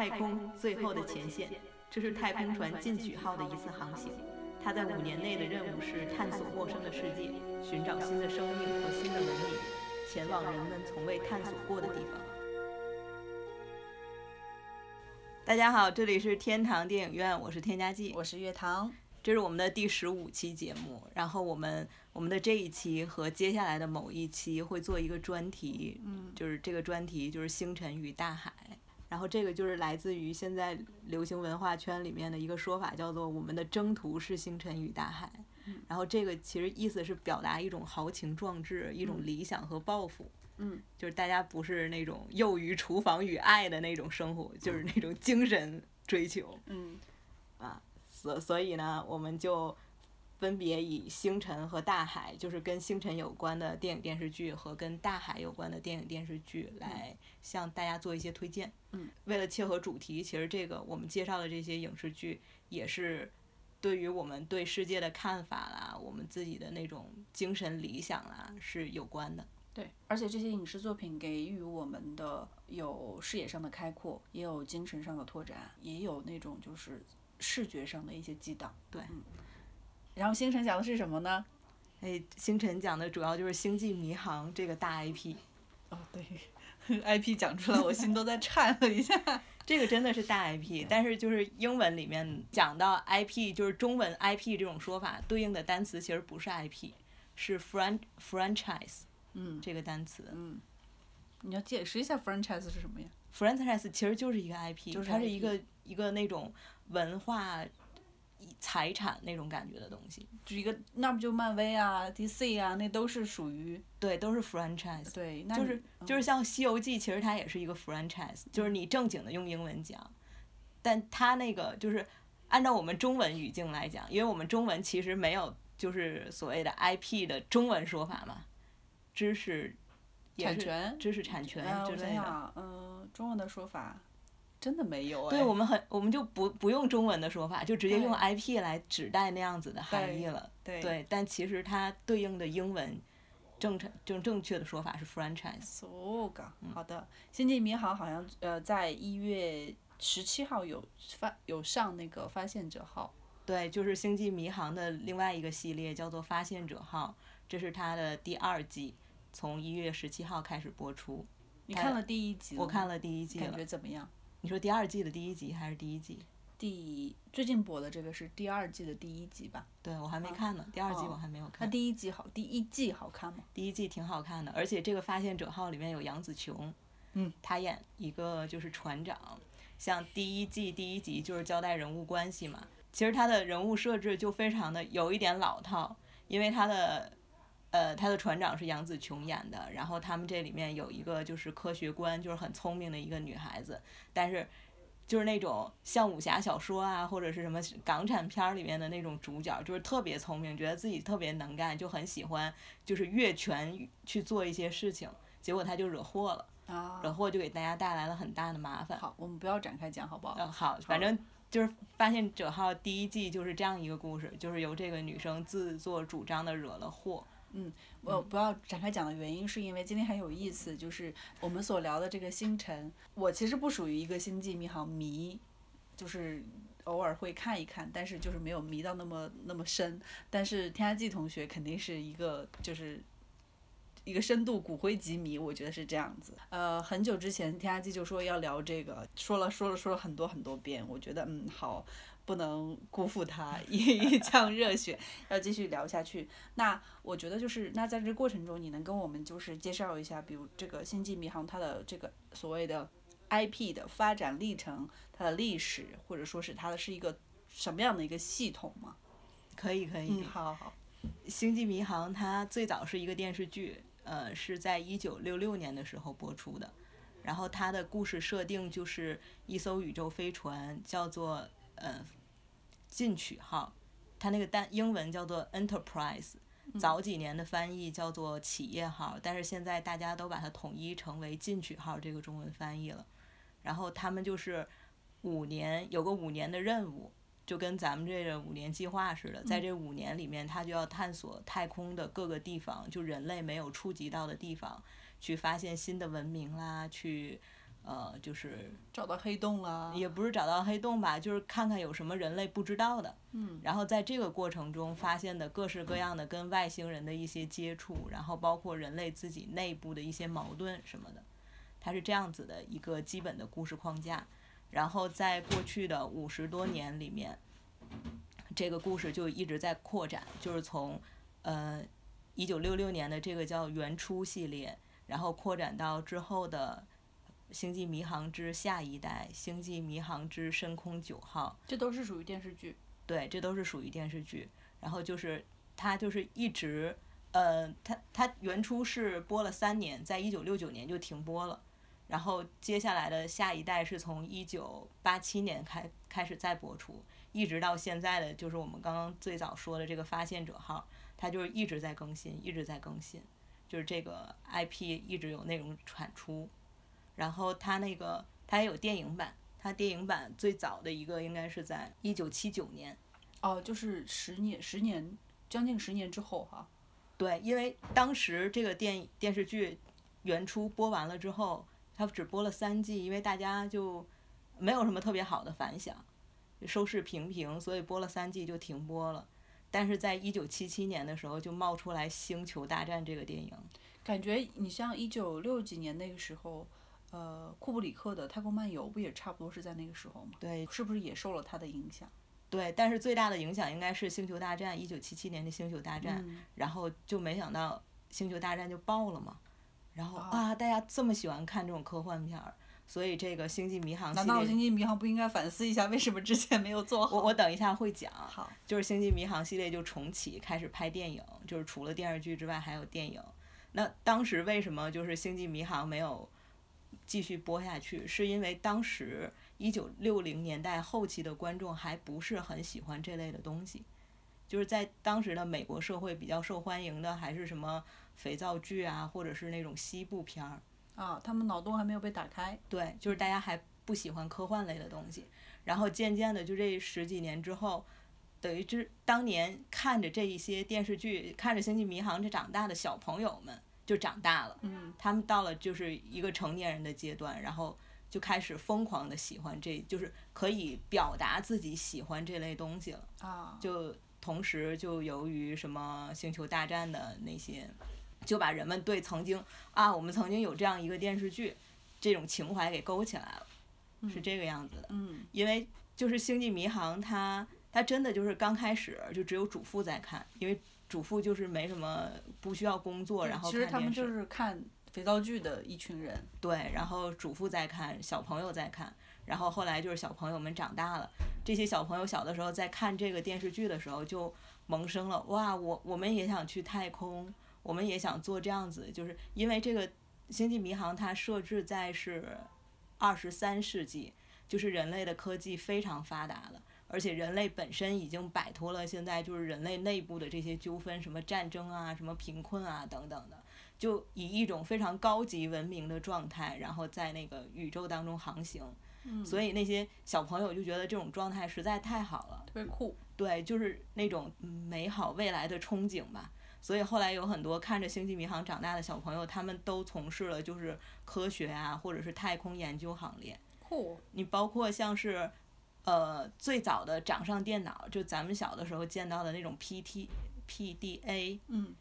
太空最后的前线，这是太空船进取号的一次航行。它在五年内的任务是探索陌生的世界，寻找新的生命和新的文明，前往人们从未探索过的地方。大家好，这里是天堂电影院，我是添加剂，我是月堂，这是我们的第十五期节目。然后我们我们的这一期和接下来的某一期会做一个专题，嗯，就是这个专题就是星辰与大海。然后这个就是来自于现在流行文化圈里面的一个说法，叫做我们的征途是星辰与大海。然后这个其实意思是表达一种豪情壮志、一种理想和抱负。嗯，就是大家不是那种囿于厨房与爱的那种生活，就是那种精神追求。嗯，啊，所所以呢，我们就。分别以星辰和大海，就是跟星辰有关的电影电视剧和跟大海有关的电影电视剧，来向大家做一些推荐。嗯，为了切合主题，其实这个我们介绍的这些影视剧，也是对于我们对世界的看法啦，我们自己的那种精神理想啦是有关的。对，而且这些影视作品给予我们的有视野上的开阔，也有精神上的拓展，也有那种就是视觉上的一些激荡。对。然后星辰讲的是什么呢？哎，星辰讲的主要就是《星际迷航》这个大 IP。哦，对，IP 讲出来，我心都在颤了一下。这个真的是大 IP，但是就是英文里面讲到 IP，就是中文 IP 这种说法对应的单词其实不是 IP，是 fran franchise。嗯。这个单词。嗯。你要解释一下 franchise 是什么呀？franchise 其实就是一个 IP，就是它是一个一个那种文化。财产那种感觉的东西，就一个那不就漫威啊、DC 啊，那都是属于对，都是 franchise。对，那就是就是像《西游记》，其实它也是一个 franchise，就是你正经的用英文讲，但它那个就是按照我们中文语境来讲，因为我们中文其实没有就是所谓的 IP 的中文说法嘛，知识产权、知识产权之类的。嗯，中文的说法。真的没有哎，对我们很，我们就不不用中文的说法，就直接用 IP 来指代那样子的含义了。对，但其实它对应的英文正常正正确的说法是 franchise。So 好的，《星际迷航》好像呃在一月十七号有发有上那个发现者号。对，就是《星际迷航》的另外一个系列叫做发现者号，这是它的第二季，从一月十七号开始播出。你看了第一集我看了第一季感觉怎么样？你说第二季的第一集还是第一季？第最近播的这个是第二季的第一集吧？对，我还没看呢，第二季我还没有看。那第一季好，第一季好看吗？第一季挺好看的，而且这个发现者号里面有杨紫琼，嗯，她演一个就是船长，像第一季第一集就是交代人物关系嘛，其实她的人物设置就非常的有一点老套，因为她的。呃，他的船长是杨紫琼演的，然后他们这里面有一个就是科学官，就是很聪明的一个女孩子，但是就是那种像武侠小说啊，或者是什么港产片里面的那种主角，就是特别聪明，觉得自己特别能干，就很喜欢就是越权去做一些事情，结果他就惹祸了，惹祸就给大家带来了很大的麻烦。好，我们不要展开讲，好不好？嗯，好，反正就是发现者号第一季就是这样一个故事，就是由这个女生自作主张的惹了祸。嗯，我不要展开讲的原因是因为今天很有意思，就是我们所聊的这个星辰，我其实不属于一个星际迷航迷，就是偶尔会看一看，但是就是没有迷到那么那么深。但是天下季同学肯定是一个就是一个深度骨灰级迷，我觉得是这样子。呃，很久之前天下季就说要聊这个，说了说了说了很多很多遍，我觉得嗯好。不能辜负他一 一腔热血，要继续聊下去。那我觉得就是，那在这过程中，你能跟我们就是介绍一下，比如这个《星际迷航》它的这个所谓的 IP 的发展历程，它的历史，或者说是它的是一个什么样的一个系统吗？可以，可以。嗯，好好。《星际迷航》它最早是一个电视剧，呃，是在一九六六年的时候播出的。然后它的故事设定就是一艘宇宙飞船，叫做。呃，进取号，它那个单英文叫做 Enterprise，早几年的翻译叫做企业号，但是现在大家都把它统一成为进取号这个中文翻译了。然后他们就是五年有个五年的任务，就跟咱们这个五年计划似的，在这五年里面，他就要探索太空的各个地方，就人类没有触及到的地方，去发现新的文明啦，去。呃，就是找到黑洞了，也不是找到黑洞吧，就是看看有什么人类不知道的。嗯，然后在这个过程中发现的各式各样的跟外星人的一些接触，然后包括人类自己内部的一些矛盾什么的，它是这样子的一个基本的故事框架。然后在过去的五十多年里面，这个故事就一直在扩展，就是从呃一九六六年的这个叫原初系列，然后扩展到之后的。星际迷航之下一代，星际迷航之深空九号，这都是属于电视剧。对，这都是属于电视剧。然后就是它就是一直，呃，它它原初是播了三年，在一九六九年就停播了。然后接下来的下一代是从一九八七年开开始再播出，一直到现在的就是我们刚刚最早说的这个发现者号，它就是一直在更新，一直在更新，就是这个 IP 一直有内容产出。然后它那个它也有电影版，它电影版最早的一个应该是在一九七九年，哦，就是十年十年将近十年之后哈。对，因为当时这个电电视剧原初播完了之后，它只播了三季，因为大家就没有什么特别好的反响，收视平平，所以播了三季就停播了。但是在一九七七年的时候，就冒出来《星球大战》这个电影。感觉你像一九六几年那个时候。呃，库布里克的《太空漫游》不也差不多是在那个时候吗？对，是不是也受了他的影响？对，但是最大的影响应该是《星球大战》，一九七七年的《星球大战》，然后就没想到《星球大战》就爆了嘛，然后啊，大家这么喜欢看这种科幻片儿，所以这个《星际迷航》难道《星际迷航》不应该反思一下为什么之前没有做好？我我等一下会讲，好，就是《星际迷航》系列就重启，开始拍电影，就是除了电视剧之外还有电影。那当时为什么就是《星际迷航》没有？继续播下去，是因为当时一九六零年代后期的观众还不是很喜欢这类的东西，就是在当时的美国社会比较受欢迎的还是什么肥皂剧啊，或者是那种西部片儿。啊，他们脑洞还没有被打开。对，就是大家还不喜欢科幻类的东西，然后渐渐的就这十几年之后，等于这当年看着这一些电视剧，看着《星际迷航》这长大的小朋友们。就长大了，他们到了就是一个成年人的阶段，然后就开始疯狂的喜欢这，就是可以表达自己喜欢这类东西了。啊，就同时就由于什么星球大战的那些，就把人们对曾经啊，我们曾经有这样一个电视剧，这种情怀给勾起来了，是这个样子的。嗯，因为就是星际迷航，它它真的就是刚开始就只有主妇在看，因为。主妇就是没什么不需要工作，然后其实他们就是看肥皂剧的一群人。对，然后主妇在看，小朋友在看，然后后来就是小朋友们长大了，这些小朋友小的时候在看这个电视剧的时候就萌生了哇，我我们也想去太空，我们也想做这样子，就是因为这个星际迷航它设置在是二十三世纪，就是人类的科技非常发达了。而且人类本身已经摆脱了现在就是人类内部的这些纠纷，什么战争啊，什么贫困啊等等的，就以一种非常高级文明的状态，然后在那个宇宙当中航行。嗯。所以那些小朋友就觉得这种状态实在太好了，特别酷。对，就是那种美好未来的憧憬吧。所以后来有很多看着《星际迷航》长大的小朋友，他们都从事了就是科学啊，或者是太空研究行列。酷。你包括像是。呃，最早的掌上电脑，就咱们小的时候见到的那种 P T P D A，嗯，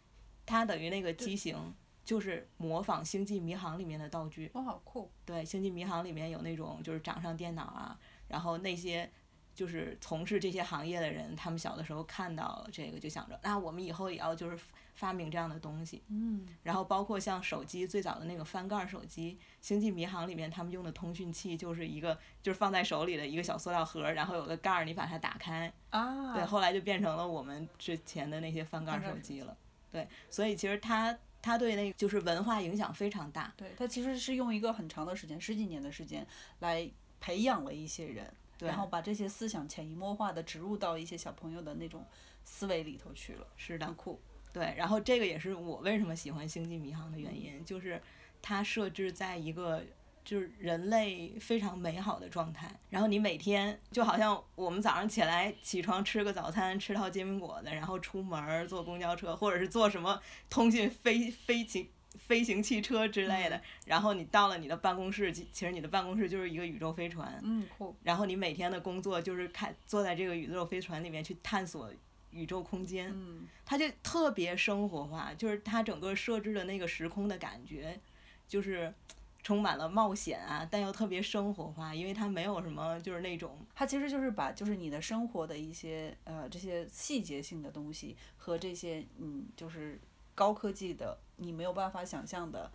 它等于那个机型就是模仿《星际迷航》里面的道具。哇，好酷！对，《星际迷航》里面有那种就是掌上电脑啊，然后那些就是从事这些行业的人，他们小的时候看到了这个，就想着那我们以后也要就是。发明这样的东西，嗯，然后包括像手机最早的那个翻盖手机，《星际迷航》里面他们用的通讯器就是一个就是放在手里的一个小塑料盒，然后有个盖儿，你把它打开，啊，对，后来就变成了我们之前的那些翻盖手机了，对，所以其实它它对那就是文化影响非常大，对，它其实是用一个很长的时间，十几年的时间来培养了一些人，然后把这些思想潜移默化的植入到一些小朋友的那种思维里头去了，是的，很酷。对，然后这个也是我为什么喜欢《星际迷航》的原因，就是它设置在一个就是人类非常美好的状态。然后你每天就好像我们早上起来起床吃个早餐，吃套煎饼果子，然后出门坐公交车或者是坐什么通讯飞飞行飞行汽车之类的，然后你到了你的办公室，其其实你的办公室就是一个宇宙飞船，嗯，酷，然后你每天的工作就是看坐在这个宇宙飞船里面去探索宇宙空间，嗯它就特别生活化，就是它整个设置的那个时空的感觉，就是充满了冒险啊，但又特别生活化，因为它没有什么就是那种它其实就是把就是你的生活的一些呃这些细节性的东西和这些嗯就是高科技的你没有办法想象的，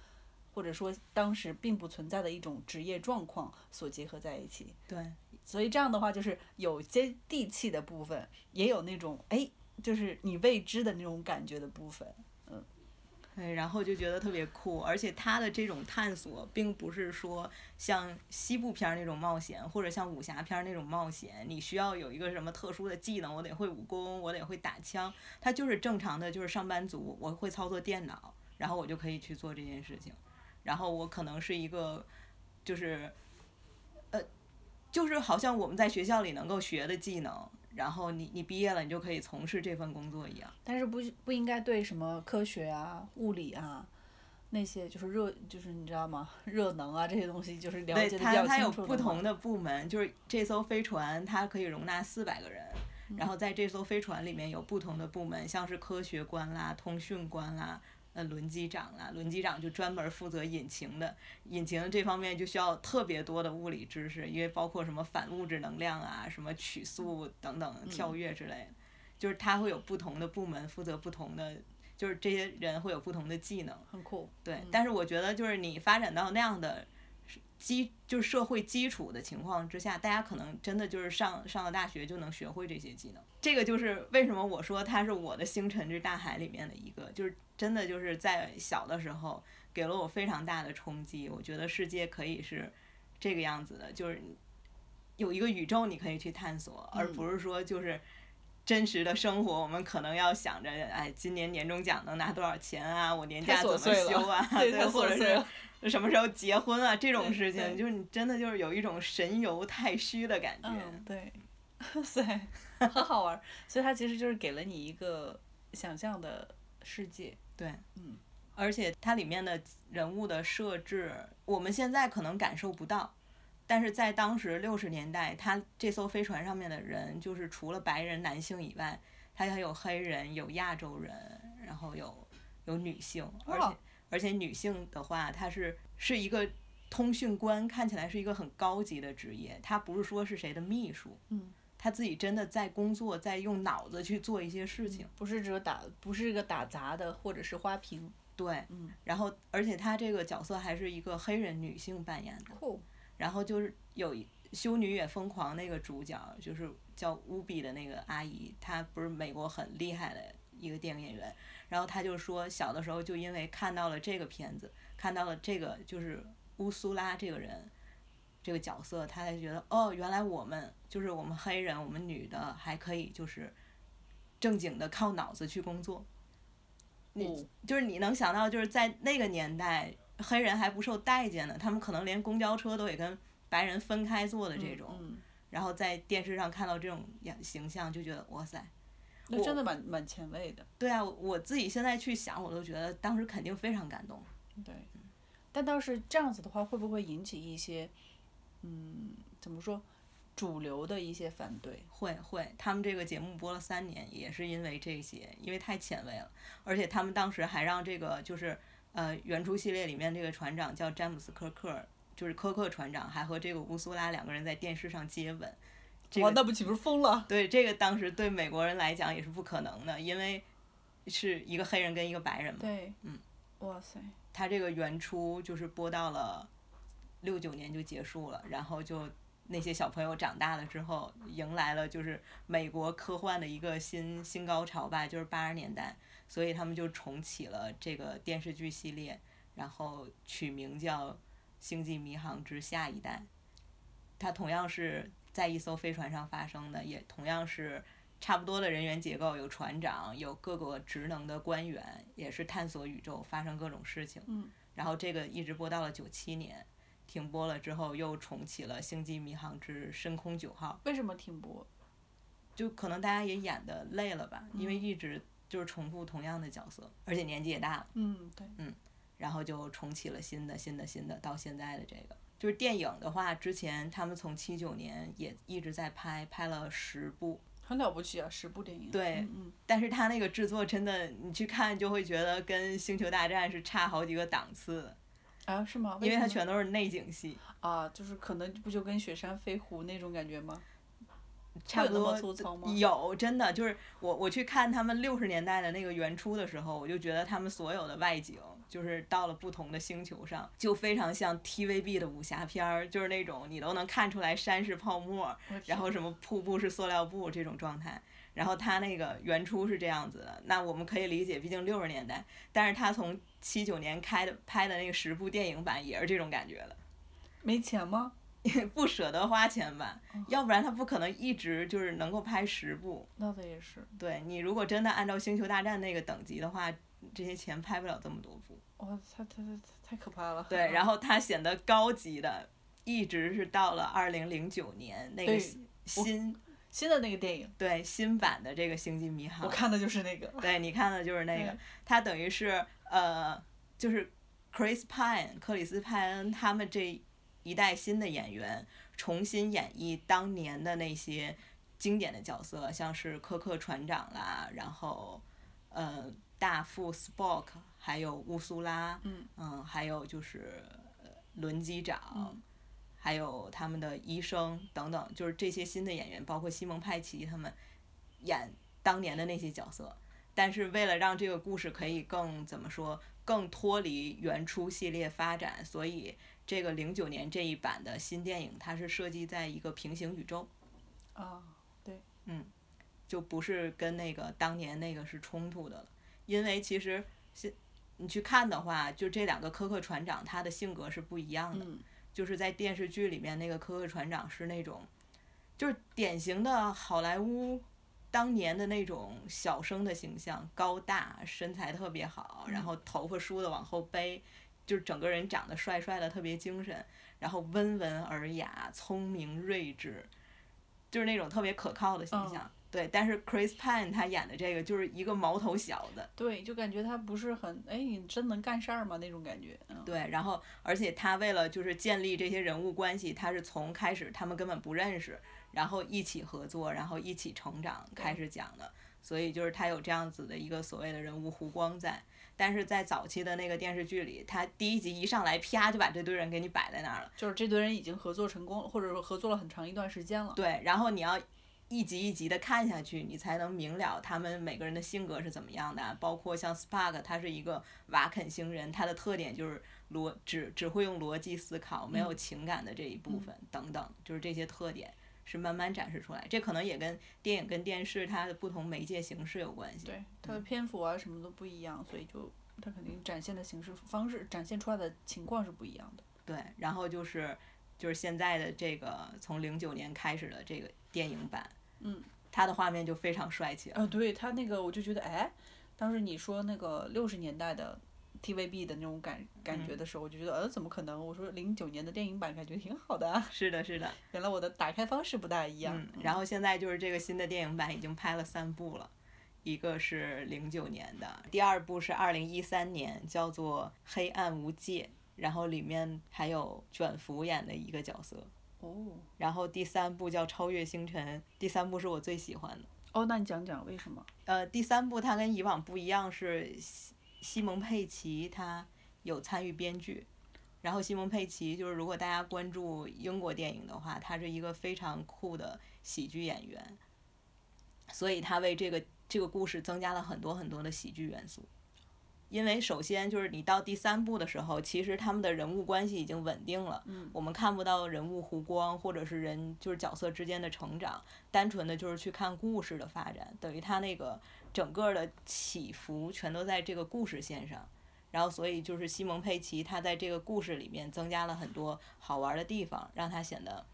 或者说当时并不存在的一种职业状况所结合在一起。对所以这样的话，就是有接地气的部分，也有那种哎，就是你未知的那种感觉的部分。嗯对，然后就觉得特别酷，而且他的这种探索，并不是说像西部片那种冒险，或者像武侠片那种冒险，你需要有一个什么特殊的技能，我得会武功，我得会打枪，他就是正常的，就是上班族，我会操作电脑，然后我就可以去做这件事情，然后我可能是一个，就是，就是好像我们在学校里能够学的技能。然后你你毕业了，你就可以从事这份工作一样。但是不不应该对什么科学啊、物理啊那些就是热就是你知道吗？热能啊这些东西就是了解的比较它有清楚吗不同的部门，就是这艘飞船它可以容纳四百个人，然后在这艘飞船里面有不同的部门，像是科学官啦、通讯官啦、呃轮机长啊，轮机长就专门负责引擎的，引擎这方面就需要特别多的物理知识，因为包括什么反物质能量啊、什么曲速等等跳跃之类的，就是他会有不同的部门负责不同的，就是这些人会有不同的技能。很酷。对，但是我觉得就是你发展到那样的基，就是社会基础的情况之下，大家可能真的就是上上了大学就能学会这些技能。这个就是为什么我说它是我的星辰之大海里面的一个，就是真的就是在小的时候给了我非常大的冲击。我觉得世界可以是这个样子的，就是有一个宇宙你可以去探索，而不是说就是。真实的生活，我们可能要想着，哎，今年年终奖能拿多少钱啊？我年假怎么休啊？对，或者是什么时候结婚啊？这种事情，就是你真的就是有一种神游太虚的感觉。嗯，对，哇塞，很好玩儿。所以它其实就是给了你一个想象的世界。对，嗯，而且它里面的人物的设置，我们现在可能感受不到。但是在当时六十年代，他这艘飞船上面的人，就是除了白人男性以外，他还有黑人、有亚洲人，然后有有女性，而且而且女性的话，她是是一个通讯官，看起来是一个很高级的职业，她不是说是谁的秘书，嗯，她自己真的在工作，在用脑子去做一些事情，不是只有打，不是一个打杂的或者是花瓶。对，嗯，然后而且她这个角色还是一个黑人女性扮演的。酷。然后就是有《修女也疯狂》那个主角，就是叫乌比的那个阿姨，她不是美国很厉害的一个电影演员。然后他就说，小的时候就因为看到了这个片子，看到了这个就是乌苏拉这个人这个角色，他才觉得哦，原来我们就是我们黑人，我们女的还可以就是正经的靠脑子去工作。你就是你能想到，就是在那个年代。黑人还不受待见呢，他们可能连公交车都得跟白人分开坐的这种，嗯、然后在电视上看到这种形象，就觉得哇塞，那真的蛮蛮前卫的。对啊，我自己现在去想，我都觉得当时肯定非常感动。对，但倒是这样子的话，会不会引起一些，嗯，怎么说，主流的一些反对？会会，他们这个节目播了三年，也是因为这些，因为太前卫了，而且他们当时还让这个就是。呃，原初系列里面这个船长叫詹姆斯·科克，就是科克船长，还和这个乌苏拉两个人在电视上接吻。这个、哇，那不岂不是疯了？对，这个当时对美国人来讲也是不可能的，因为是一个黑人跟一个白人嘛。对。嗯。哇塞。他这个原初就是播到了六九年就结束了，然后就那些小朋友长大了之后，迎来了就是美国科幻的一个新新高潮吧，就是八十年代。所以他们就重启了这个电视剧系列，然后取名叫《星际迷航之下一代》。它同样是在一艘飞船上发生的，也同样是差不多的人员结构，有船长，有各个职能的官员，也是探索宇宙，发生各种事情。嗯。然后这个一直播到了九七年，停播了之后又重启了《星际迷航之深空九号》。为什么停播？就可能大家也演的累了吧，因为一直。就是重复同样的角色，而且年纪也大了。嗯，对。嗯，然后就重启了新的、新的、新的，到现在的这个。就是电影的话，之前他们从七九年也一直在拍，拍了十部，很了不起啊，十部电影。对嗯嗯，但是他那个制作真的，你去看就会觉得跟《星球大战》是差好几个档次的，啊，是吗？因为它全都是内景戏，啊，就是可能不就跟雪山飞狐那种感觉吗？差不多粗糙吗？有真的就是我我去看他们六十年代的那个原初的时候，我就觉得他们所有的外景就是到了不同的星球上，就非常像 TVB 的武侠片儿，就是那种你都能看出来山是泡沫，然后什么瀑布是塑料布这种状态。然后他那个原初是这样子的，那我们可以理解，毕竟六十年代。但是他从七九年开的拍的那个十部电影版也是这种感觉的，没钱吗？不舍得花钱吧，哦要不然他不可能一直就是能够拍十部。那倒也是。对你如果真的按照《星球大战》那个等级的话，这些钱拍不了这么多部。哇，太太太太可怕了。对，然后它显得高级的，一直是到了二零零九年那个新新新的那个电影，对新版的这个《星际迷航我》。看的就是那个。对你看的就是那个对，它等于是呃，就是 Chris Pine 克里斯派恩他们这一代新的演员重新演绎当年的那些经典的角色，像是科克船长啦，然后呃大副 Spock，还有乌苏拉，嗯还有就是呃轮机长。嗯还有他们的医生等等，就是这些新的演员，包括西蒙派奇他们演当年的那些角色。但是为了让这个故事可以更怎么说，更脱离原初系列发展，所以这个零九年这一版的新电影，它是设计在一个平行宇宙，啊，就不是跟那个当年那个是冲突的了。因为其实现你去看的话，就这两个科克船长，他的性格是不一样的。嗯就是在电视剧里面那个科克船长是那种，就是典型的好莱坞当年的那种小生的形象，高大，身材特别好，然后头发梳的往后背，就是整个人长得帅帅的，特别精神，然后温文尔雅，聪明睿智，就是那种特别可靠的形象。对，但是 Chris Pine 他演的这个就是一个毛头小子，对，就感觉他不是很，哎，你真能干事儿吗？那种感觉。嗯。对，然后而且他为了就是建立这些人物关系，他是从开始他们根本不认识，然后一起合作，然后一起成长开始讲的，所以就是他有这样子的一个所谓的人物弧光在。但是在早期的那个电视剧里，他第一集一上来，啪就把这堆人给你摆在那儿了。就是这堆人已经合作成功，或者说合作了很长一段时间了。对，然后你要一集一集的看下去，你才能明了他们每个人的性格是怎么样的啊。包括像 Spark，他是一个瓦肯星人，他的特点就是逻只只会用逻辑思考，没有嗯情感的这一部分、等等，就是这些特点是慢慢展示出来。这可能也跟电影跟电视它的不同媒介形式有关系。对，它的篇幅啊什么都不一样，所以就它肯定展现的形式方式，展现出来的情况是不一样的。对，然后就是就是现在的这个从零九年开始的这个电影版，嗯，它的画面就非常帅气了。啊，对他那个我就觉得，哎，当时你说那个六十年代的 TVB 的那种感感觉的时候，我就觉得，呃，怎么可能？我说零九年的电影版感觉挺好的、啊，是的，是的。原来我的打开方式不大一样。嗯，然后现在就是这个新的电影版已经拍了三部了，一个是零九年的，第二部是二零一三年，叫做《黑暗无界》，然后里面还有卷福演的一个角色，哦然后第三部叫《超越星辰》，第三部是我最喜欢的。哦，那你讲讲为什么？呃，第三部它跟以往不一样，是西西蒙佩奇他有参与编剧，然后西蒙佩奇就是如果大家关注英国电影的话，他是一个非常酷的喜剧演员，所以他为这个这个故事增加了很多很多的喜剧元素。因为首先就是你到第三部的时候，其实他们的人物关系已经稳定了，嗯我们看不到人物弧光或者是人就是角色之间的成长，单纯的就是去看故事的发展，等于他那个整个的起伏全都在这个故事线上。然后，所以就是西蒙佩奇他在这个故事里面增加了很多好玩的地方，让他显得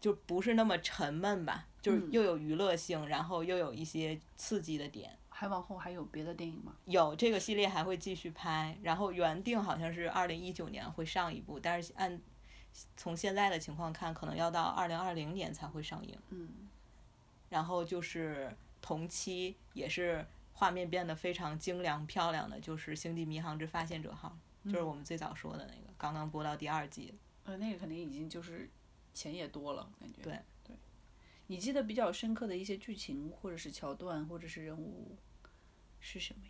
就不是那么沉闷吧，就是嗯又有娱乐性，然后又有一些刺激的点。还往后还有别的电影吗？有这个系列还会继续拍，然后原定好像是二零一九年会上一部，但是按从现在的情况看，可能要到二零二零年才会上映。嗯，然后就是同期也是画面变得非常精良漂亮的，就是《星际迷航之发现者号》。就是我们最早说的那个，刚刚播到第二季。呃，那个肯定已经就是钱也多了，感觉。对对。你记得比较深刻的一些剧情，或者是桥段，或者是人物是什么？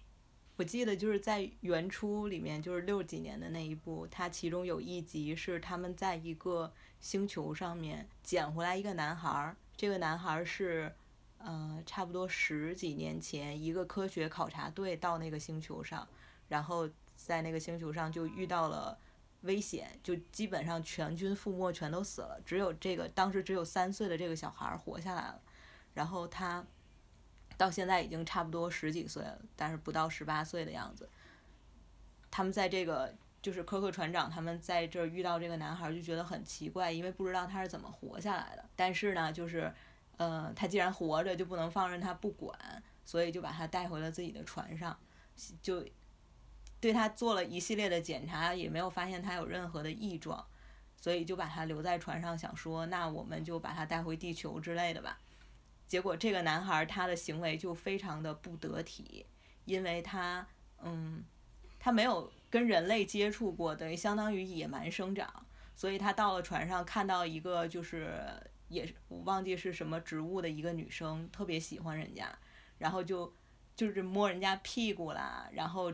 我记得就是在原初里面，就是六几年的那一部，它其中有一集是他们在一个星球上面捡回来一个男孩儿，这个男孩儿是，呃，差不多十几年前一个科学考察队到那个星球上，然后在那个星球上就遇到了危险，就基本上全军覆没，全都死了，只有这个当时只有三岁的这个小孩儿活下来了，然后他。到现在已经差不多十几岁了，但是不到十八岁的样子。他们在这个就是科克船长他们在这儿遇到这个男孩就觉得很奇怪，因为不知道他是怎么活下来的。但是呢，就是呃，他既然活着，就不能放任他不管，所以就把他带回了自己的船上，就对他做了一系列的检查，也没有发现他有任何的异状，所以就把他留在船上，想说那我们就把他带回地球之类的吧。结果这个男孩他的行为就非常的不得体，因为他，嗯，他没有跟人类接触过，等于相当于野蛮生长，所以他到了船上看到一个就是也是我忘记是什么植物的一个女生，特别喜欢人家，然后就就是摸人家屁股啦，然后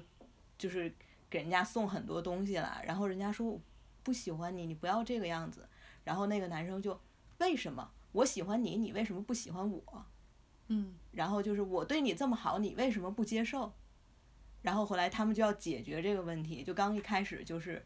就是给人家送很多东西啦，然后人家说不喜欢你，你不要这个样子，然后那个男生就为什么？我喜欢你，你为什么不喜欢我？嗯，然后就是我对你这么好，你为什么不接受？然后后来他们就要解决这个问题，就刚一开始就是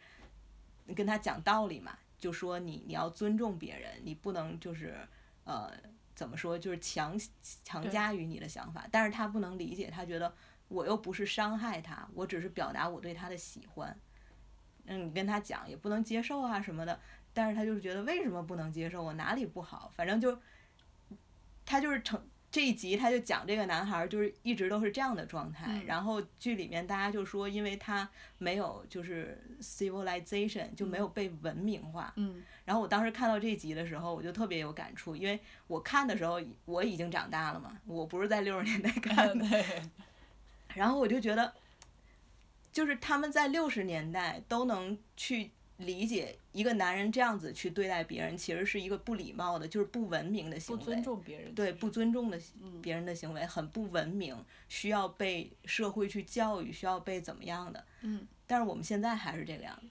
跟他讲道理嘛，就说你你要尊重别人，你不能就是呃怎么说就是强强加于你的想法，但是他不能理解，他觉得我又不是伤害他，我只是表达我对他的喜欢。嗯，你跟他讲也不能接受啊什么的。但是他就是觉得为什么不能接受我哪里不好？反正就，他就是成这一集他就讲这个男孩就是一直都是这样的状态。然后剧里面大家就说，因为他没有就是 civilization 就没有被文明化。嗯。然后我当时看到这集的时候，我就特别有感触，因为我看的时候我已经长大了嘛，我不是在六十年代看的。然后我就觉得，就是他们在六十年代都能去。理解一个男人这样子去对待别人，其实是一个不礼貌的，就是不文明的行为。不尊重别人。对，不尊重的别人的行为很不文明，需要被社会去教育，需要被怎么样的？嗯。但是我们现在还是这个样子。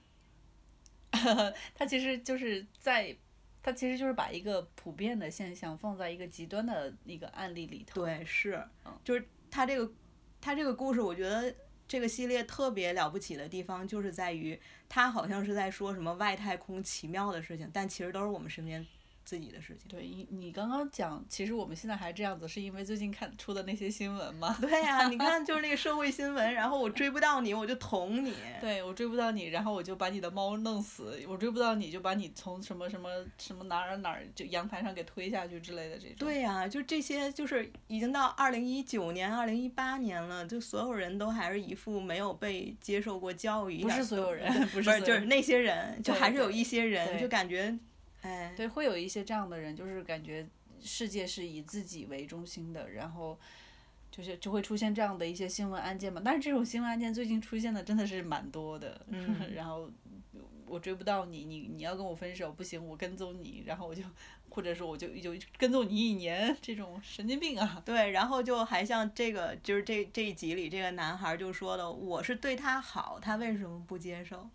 他其实就是在，他其实就是把一个普遍的现象放在一个极端的那个案例里头。对，是，就是他这个，他这个故事，我觉得。这个系列特别了不起的地方，就是在于它好像是在说什么外太空奇妙的事情，但其实都是我们身边。自己的事情。对，你你刚刚讲，其实我们现在还这样子，是因为最近看出的那些新闻吗？对呀，你看就是那个社会新闻，然后我追不到你，我就捅你。对，我追不到你，然后我就把你的猫弄死；我追不到你就把你从什么什么什么哪儿哪儿就阳台上给推下去之类的这种。对呀，就这些，就是已经到二零一九年、二零一八年了，就所有人都还是一副没有被接受过教育。不是所有人，不是就是那些人，就还是有一些人，就感觉。对，会有一些这样的人，就是感觉世界是以自己为中心的，然后就是就会出现这样的一些新闻案件嘛。但是这种新闻案件最近出现的真的是蛮多的。嗯。然后我追不到你，你你要跟我分手不行，我跟踪你，然后我就或者说我就就跟踪你一年，这种神经病啊。对，然后就还像这个，就是这这一集里这个男孩就说的，我是对他好，他为什么不接受？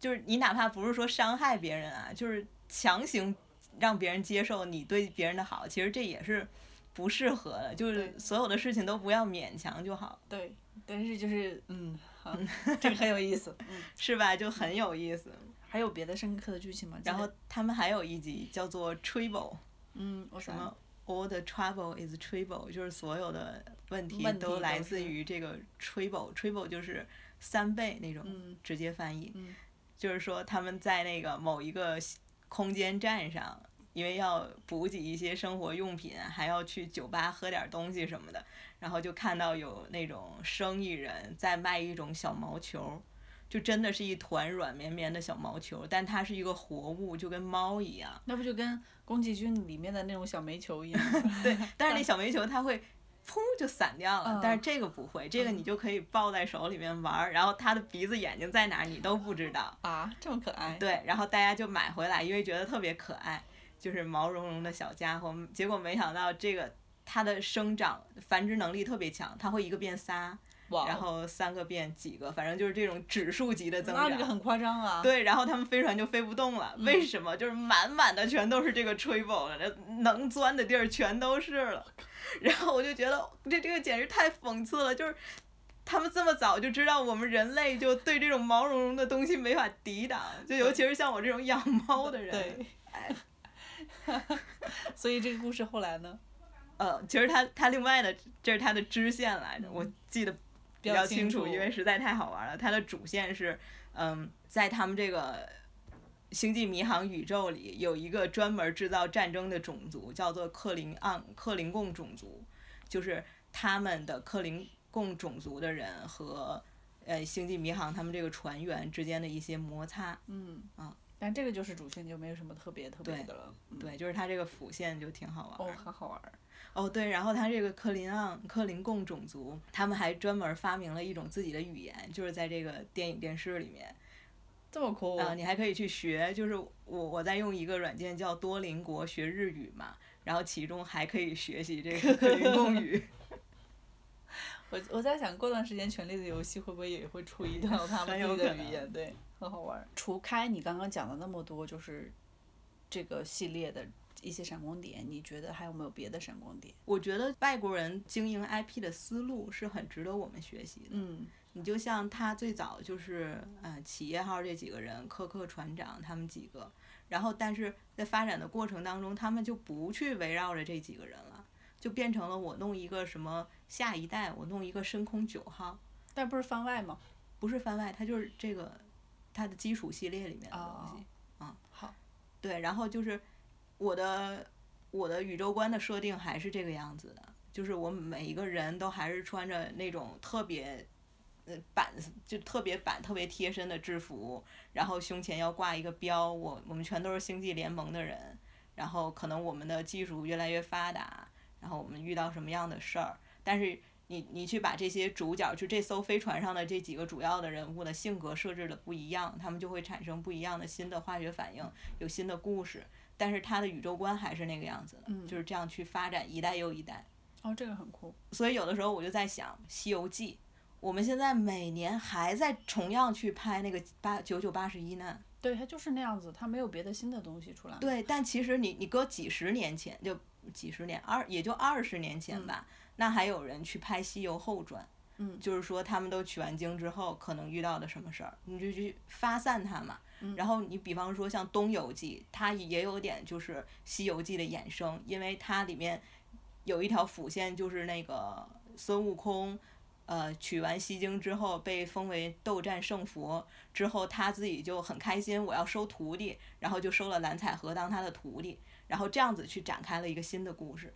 就是你哪怕不是说伤害别人啊，就是。强行让别人接受你对别人的好，其实这也是不适合的。就是所有的事情都不要勉强就好。对，但是就是嗯，好，这个很有意思，嗯，是吧？就很有意思。还有别的深刻的剧情吗？然后他们还有一集叫做 Trouble，嗯，我什么 All the trouble is trouble，就是所有的问题都来自于这个 Trouble，Trouble 就是三倍那种直接翻译，就是说他们在那个某一个。空间站上，因为要补给一些生活用品，还要去酒吧喝点东西什么的，然后就看到有那种生意人在卖一种小毛球，就真的是一团软绵绵的小毛球，但它是一个活物，就跟猫一样。那不就跟宫崎骏里面的那种小煤球一样？对，但是那小煤球它会噗就散掉了。但是这个不会，这个你就可以抱在手里面玩儿，然后它的鼻子眼睛在哪儿你都不知道。啊，这么可爱。对，然后大家就买回来，因为觉得特别可爱，就是毛茸茸的小家伙。结果没想到这个它的生长繁殖能力特别强，它会一个变仨。然后三个变几个，反正就是这种指数级的增长。那这个很夸张啊。对，然后他们飞船就飞不动了，为什么？就是满满的全都是这个 triple，能钻的地儿全都是了。然后我就觉得这这个简直太讽刺了，就是他们这么早就知道我们人类就对这种毛茸茸的东西没法抵挡，就尤其是像我这种养猫的人。对。所以这个故事后来呢？呃，其实他他另外的这是他的支线来着，我记得。比较清楚，因为实在太好玩了。它的主线是，嗯，在他们这个星际迷航宇宙里，有一个专门制造战争的种族，叫做克林昂克林贡种族，就是他们的克林贡种族的人和呃星际迷航他们这个船员之间的一些摩擦。嗯啊，但这个就是主线，就没有什么特别特别的了。对，就是它这个辅线就挺好玩。哦，很好玩。哦，对，然后它这个克林昂、克林贡种族，他们还专门发明了一种自己的语言，就是在这个电影电视里面，这么酷啊！你还可以去学，就是我我在用一个软件叫多邻国学日语嘛，然后其中还可以学习这个克林贡语。我我在想过段时间《权力的游戏》会不会也会出一套他们自己的语言？对，很好玩。除开你刚刚讲的那么多，就是这个系列的。一些闪光点，你觉得还有没有别的闪光点？我觉得外国人经营 IP 的思路是很值得我们学习的。嗯，你就像他最早就是，呃，企业号这几个人，科克船长他们几个，然后但是在发展的过程当中，他们就不去围绕着这几个人了，就变成了我弄一个什么下一代，我弄一个深空九号，但不是番外吗？不是番外，他就是这个它的基础系列里面的东西。嗯，好，对，然后就是。我的我的宇宙观的设定还是这个样子的，就是我每一个人都还是穿着那种特别，呃板就特别板特别贴身的制服，然后胸前要挂一个标，我我们全都是星际联盟的人，然后可能我们的技术越来越发达，然后我们遇到什么样的事儿，但是你你去把这些主角，就这艘飞船上的这几个主要的人物的性格设置的不一样，他们就会产生不一样的新的化学反应，有新的故事。但是他的宇宙观还是那个样子的，就是这样去发展一代又一代。哦，这个很酷。所以有的时候我就在想，《西游记》，我们现在每年还在重样去拍那个八九九八十一难。对，它就是那样子，它没有别的新的东西出来。对，但其实你你搁几十年前，就几十年二也就二十年前吧，那还有人去拍《西游后传》。嗯。就是说他们都取完经之后，可能遇到的什么事儿，你就去发散它嘛。然后你比方说像《东游记》，它也有点就是《西游记》的衍生，因为它里面有一条辅线，就是那个孙悟空，呃，取完西经之后被封为斗战胜佛，之后他自己就很开心，我要收徒弟，然后就收了蓝采和当他的徒弟，然后这样子去展开了一个新的故事。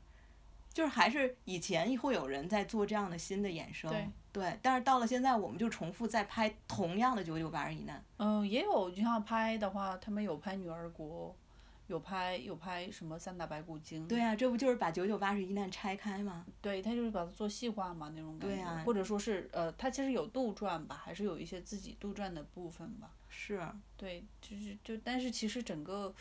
就是还是以前会有人在做这样的新的衍生，对，但是到了现在，我们就重复在拍同样的九九八十一难。嗯，也有，就像拍的话，他们有拍女儿国，有拍有拍什么三打白骨精。对呀，这不就是把九九八十一难拆开吗？对，他就是把它做细化嘛，那种感觉。对呀。或者说是呃，他其实有杜撰吧，还是有一些自己杜撰的部分吧。是。对，就是就，但是其实整个。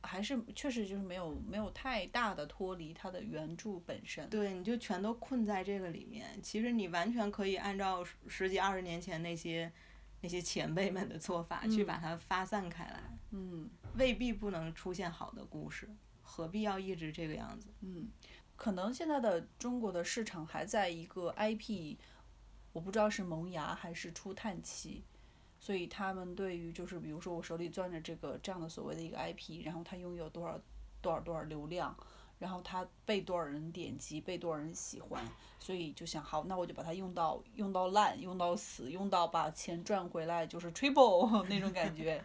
还是确实就是没有没有太大的脱离它的原著本身。对，你就全都困在这个里面。其实你完全可以按照十几二十年前那些那些前辈们的做法去把它发散开来。嗯。嗯未必不能出现好的故事，何必要一直这个样子？嗯，可能现在的中国的市场还在一个 IP，我不知道是萌芽还是初探期。所以他们对于就是比如说我手里攥着这个这样的所谓的一个 IP，然后它拥有多少多少多少流量，然后它被多少人点击，被多少人喜欢，所以就想好，那我就把它用到用到烂，用到死，用到把钱赚回来，就是 triple 那种感觉，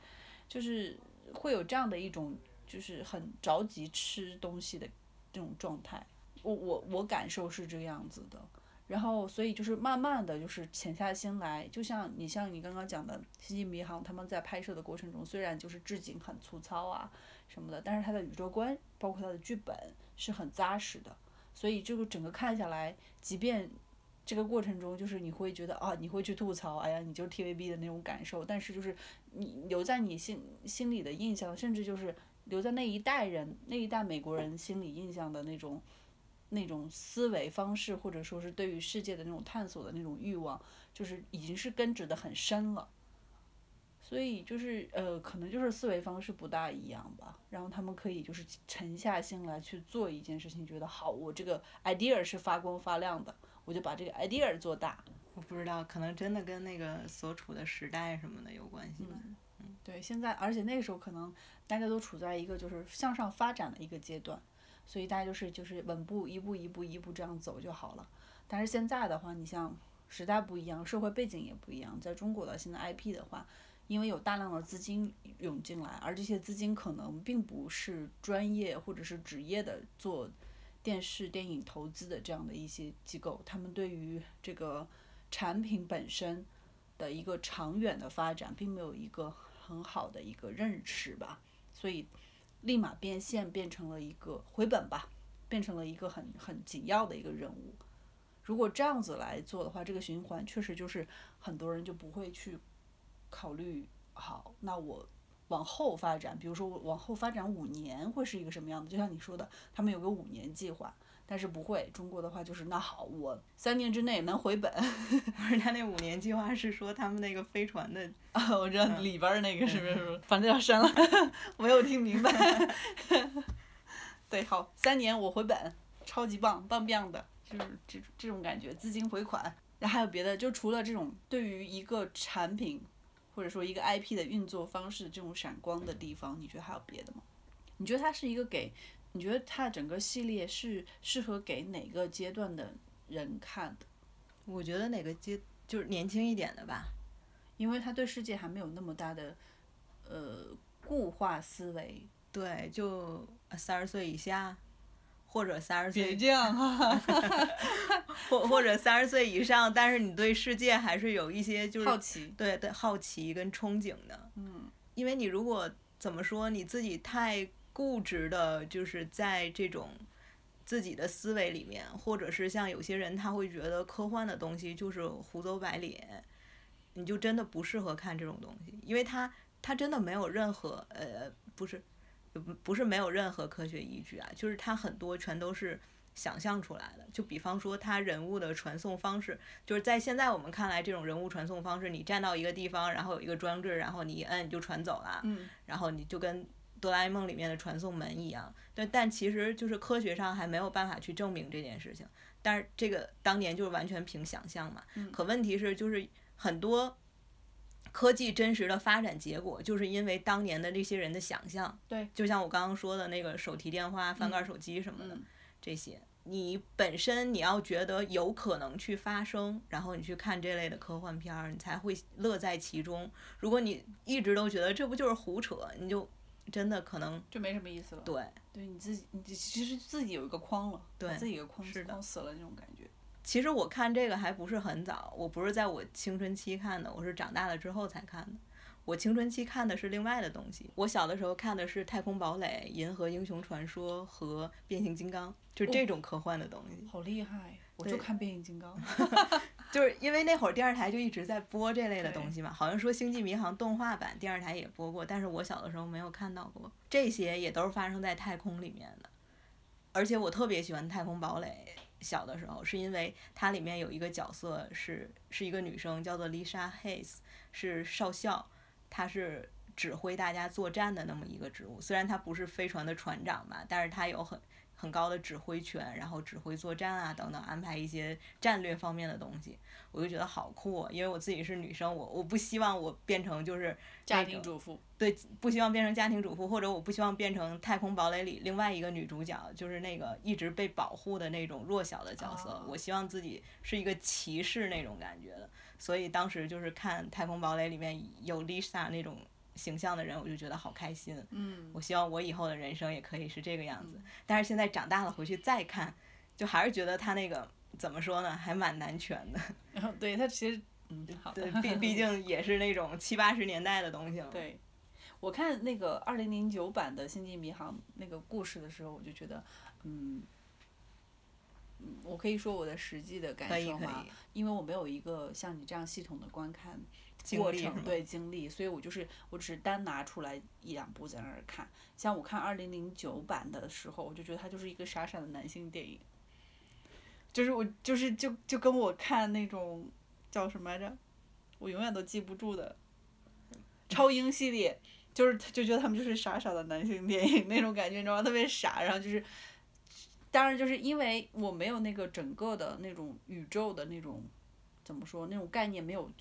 就是会有这样的一种就是很着急吃东西的这种状态。我我我感受是这个样子的。然后，所以就是慢慢的就是潜下心来，就像你像你刚刚讲的《星际迷航》，他们在拍摄的过程中，虽然就是置景很粗糙啊什么的，但是他的宇宙观，包括他的剧本是很扎实的。所以这个整个看下来，即便这个过程中就是你会觉得啊，你会去吐槽，哎呀，你就是 TVB 的那种感受，但是就是你留在你心心里的印象，甚至就是留在那一代人那一代美国人心里印象的那种那种思维方式，或者说是对于世界的那种探索的那种欲望，就是已经是根植的很深了。所以就是呃，可能就是思维方式不大一样吧。然后他们可以就是沉下心来去做一件事情，觉得好，我这个 idea 是发光发亮的，我就把这个 idea 做大。我不知道，可能真的跟那个所处的时代什么的有关系。嗯，对，现在而且那个时候可能大家都处在一个就是向上发展的一个阶段，所以大家就是就是稳步一步一步一步这样走就好了。但是现在的话，你像时代不一样，社会背景也不一样，在中国的现在 IP 的话。因为有大量的资金涌进来，而这些资金可能并不是专业或者是职业的做电视电影投资的这样的一些机构，他们对于这个产品本身的一个长远的发展，并没有一个很好的一个认识吧，所以立马变现变成了一个回本吧，变成了一个很很紧要的一个任务。如果这样子来做的话，这个循环确实就是很多人就不会去。考虑好，那我往后发展，比如说我往后发展五年会是一个什么样的？就像你说的，他们有个五年计划，但是不会。中国的话就是那好，我三年之内能回本。人家那五年计划是说他们那个飞船的啊，我知道里边那个是不是？反正要删了，没有听明白。对，好，三年我回本，超级棒，棒棒的，就是这这种感觉，资金回款。那还有别的？就除了这种对于一个产品。或者说一个 IP 的运作方式，这种闪光的地方，你觉得还有别的吗？你觉得它是一个给？你觉得它整个系列是适合给哪个阶段的人看的？我觉得哪个阶就是年轻一点的吧，因为他对世界还没有那么大的呃固化思维。对，就三十岁以下。或者三十岁，别这样 哈，或或者三十岁以上，但是你对世界还是有一些就是好奇，对对好奇跟憧憬的。嗯，因为你如果怎么说你自己太固执的，就是在这种自己的思维里面，或者是像有些人他会觉得科幻的东西就是胡诌白咧，你就真的不适合看这种东西，因为它它真的没有任何呃不是。不不是没有任何科学依据啊，就是它很多全都是想象出来的。就比方说，它人物的传送方式，就是在现在我们看来，这种人物传送方式，你站到一个地方，然后有一个装置，然后你一摁就传走了，嗯，然后你就跟哆啦 A 梦里面的传送门一样。但，但其实就是科学上还没有办法去证明这件事情。但是这个当年就是完全凭想象嘛。可问题是，就是很多。科技真实的发展结果，就是因为当年的那些人的想象。对，就像我刚刚说的那个手提电话、翻盖手机什么的，这些，你本身你要觉得有可能去发生，然后你去看这类的科幻片儿，你才会乐在其中。如果你一直都觉得这不就是胡扯，你就真的可能就没什么意思了。对，对你自己，你其实自己有一个框了，对，自己一个框是框死了那种感觉。其实我看这个还不是很早，我不是在我青春期看的，我是长大了之后才看的。我青春期看的是另外的东西，我小的时候看的是《太空堡垒》《银河英雄传说》和《变形金刚》，就这种科幻的东西。好厉害！我就看《变形金刚》，就是因为那会儿电视台就一直在播这类的东西嘛。好像说《星际迷航》动画版电视台也播过，但是我小的时候没有看到过。这些也都是发生在太空里面的，而且我特别喜欢《太空堡垒》。小的时候，是因为它里面有一个角色是是一个女生，叫做 Lisa Hayes，是少校，她是指挥大家作战的那么一个职务。虽然她不是飞船的船长吧，但是她有很。很高的指挥权，然后指挥作战啊等等，安排一些战略方面的东西，我就觉得好酷。因为我自己是女生，我我不希望我变成就是家庭主妇，对，不希望变成家庭主妇，或者我不希望变成《太空堡垒》里另外一个女主角，就是那个一直被保护的那种弱小的角色。我希望自己是一个骑士那种感觉的，所以当时就是看《太空堡垒》里面有 Lisa 那种。形象的人，我就觉得好开心。嗯，我希望我以后的人生也可以是这个样子。但是现在长大了回去再看，就还是觉得他那个怎么说呢，还蛮难全的。然后对他其实，嗯，好。对，毕毕竟也是那种七八十年代的东西了。对，我看那个二零零九版的《星际迷航》那个故事的时候，我就觉得，嗯，嗯我可以说我的实际的感受吗？因为我没有一个像你这样系统的观看过程，对经历，所以我就是我只是单拿出来一两部在那儿看。像我看二零零九版的时候，我就觉得它就是一个傻傻的男性电影，就是我就是就就跟我看那种叫什么来着，我永远都记不住的 超英系列。就是就觉得他们就是傻傻的男性电影那种感觉，你知道吗？特别傻，然后就是，当然就是因为我没有那个整个的那种宇宙的那种怎么说那种概念没有